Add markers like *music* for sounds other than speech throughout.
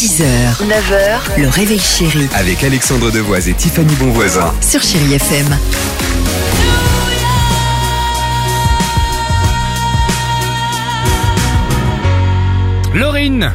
6h, 9h, le réveil chéri Avec Alexandre Devoise et Tiffany Bonvoisin. sur Chérie FM. Laurine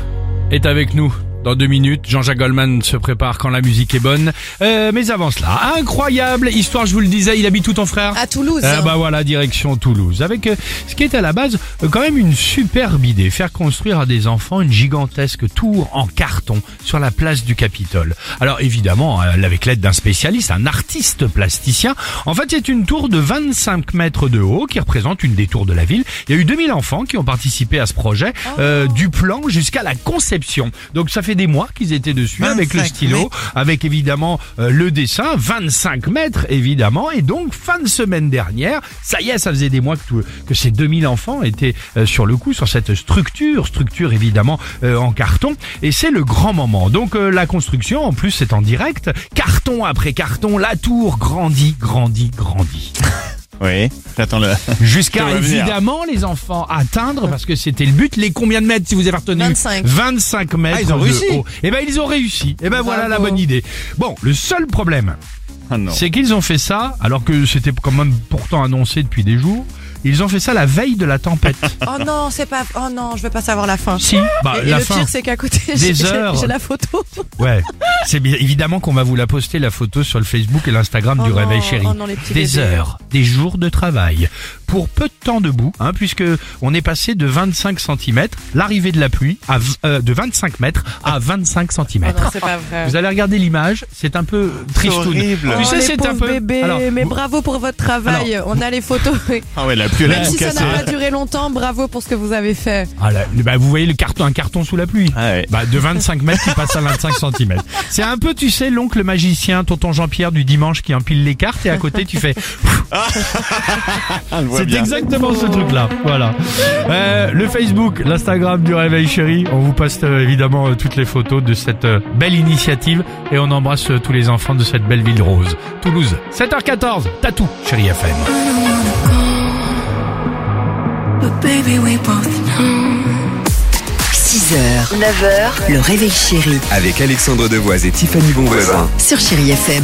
est avec nous. Dans deux minutes, Jean-Jacques Goldman se prépare quand la musique est bonne. Euh, mais avant cela, incroyable histoire, je vous le disais, il habite tout ton frère? À Toulouse. Ah bah voilà, direction Toulouse. Avec euh, ce qui est à la base euh, quand même une superbe idée, faire construire à des enfants une gigantesque tour en carton sur la place du Capitole. Alors évidemment, euh, avec l'aide d'un spécialiste, un artiste plasticien, en fait c'est une tour de 25 mètres de haut qui représente une des tours de la ville. Il y a eu 2000 enfants qui ont participé à ce projet, euh, du plan jusqu'à la conception. Donc ça fait des mois qu'ils étaient dessus avec le 25 stylo, avec évidemment euh, le dessin, 25 mètres évidemment, et donc fin de semaine dernière, ça y est, ça faisait des mois que, tout- que ces 2000 enfants étaient euh, sur le coup, sur cette structure, structure évidemment euh, en carton, et c'est le grand moment. Donc la construction, en plus c'est en direct, carton après carton, la tour grandit, grandit, grandit. Oui, j'attends le. *laughs* Jusqu'à évidemment les enfants atteindre, parce que c'était le but, les combien de mètres si vous avez retenu 25. 25 mètres Ah, ils ont de réussi. haut. Eh ben ils ont réussi. Eh ben voilà la bonne idée. Bon, le seul problème, Ah c'est qu'ils ont fait ça, alors que c'était quand même pourtant annoncé depuis des jours, ils ont fait ça la veille de la tempête. *laughs* Oh non, c'est pas. Oh non, je veux pas savoir la fin. si, bah et et la le fin. pire, c'est qu'à côté, j'ai- heures. la photo. Ouais, c'est bien évidemment qu'on va vous la poster la photo sur le Facebook et l'Instagram Oh du non, Réveil Chéri. oh non, les petits des bébés. heures, des jours de travail pour peu de temps debout, hein, puisque on est passé de 25 cm, l'arrivée de la pluie, à, euh, de 25 mètres à 25 cm. Oh non, c'est pas vrai. Vous allez regarder l'image, c'est un peu tristoun. horrible. Tu Oh, sais, les c'est un peu. bébés, Alors, mais vous- bravo pour votre travail. On a les photos. Ah ouais, la pluie, Même si ça n'a pas duré longtemps, bravo pour ce que vous avez fait. Ah là, bah, vous voyez le carton, un carton sous la pluie. Ah ouais. Bah, de 25 mètres qui passe à 25 cm. C'est un peu, tu sais, l'oncle magicien, tonton Jean-Pierre du dimanche qui empile les cartes et à côté tu fais. *laughs* C'est exactement ce truc-là. Voilà. Euh, le Facebook, l'Instagram du Réveil Chéri. On vous poste euh, évidemment euh, toutes les photos de cette euh, belle initiative et on embrasse euh, tous les enfants de cette belle ville rose. Toulouse, 7h14. Tatou, Chéri FM. But baby, we both know. 6h, 9h, le réveil chéri Avec Alexandre Devoise et Tiffany Bonvoisin. sur Chérie FM.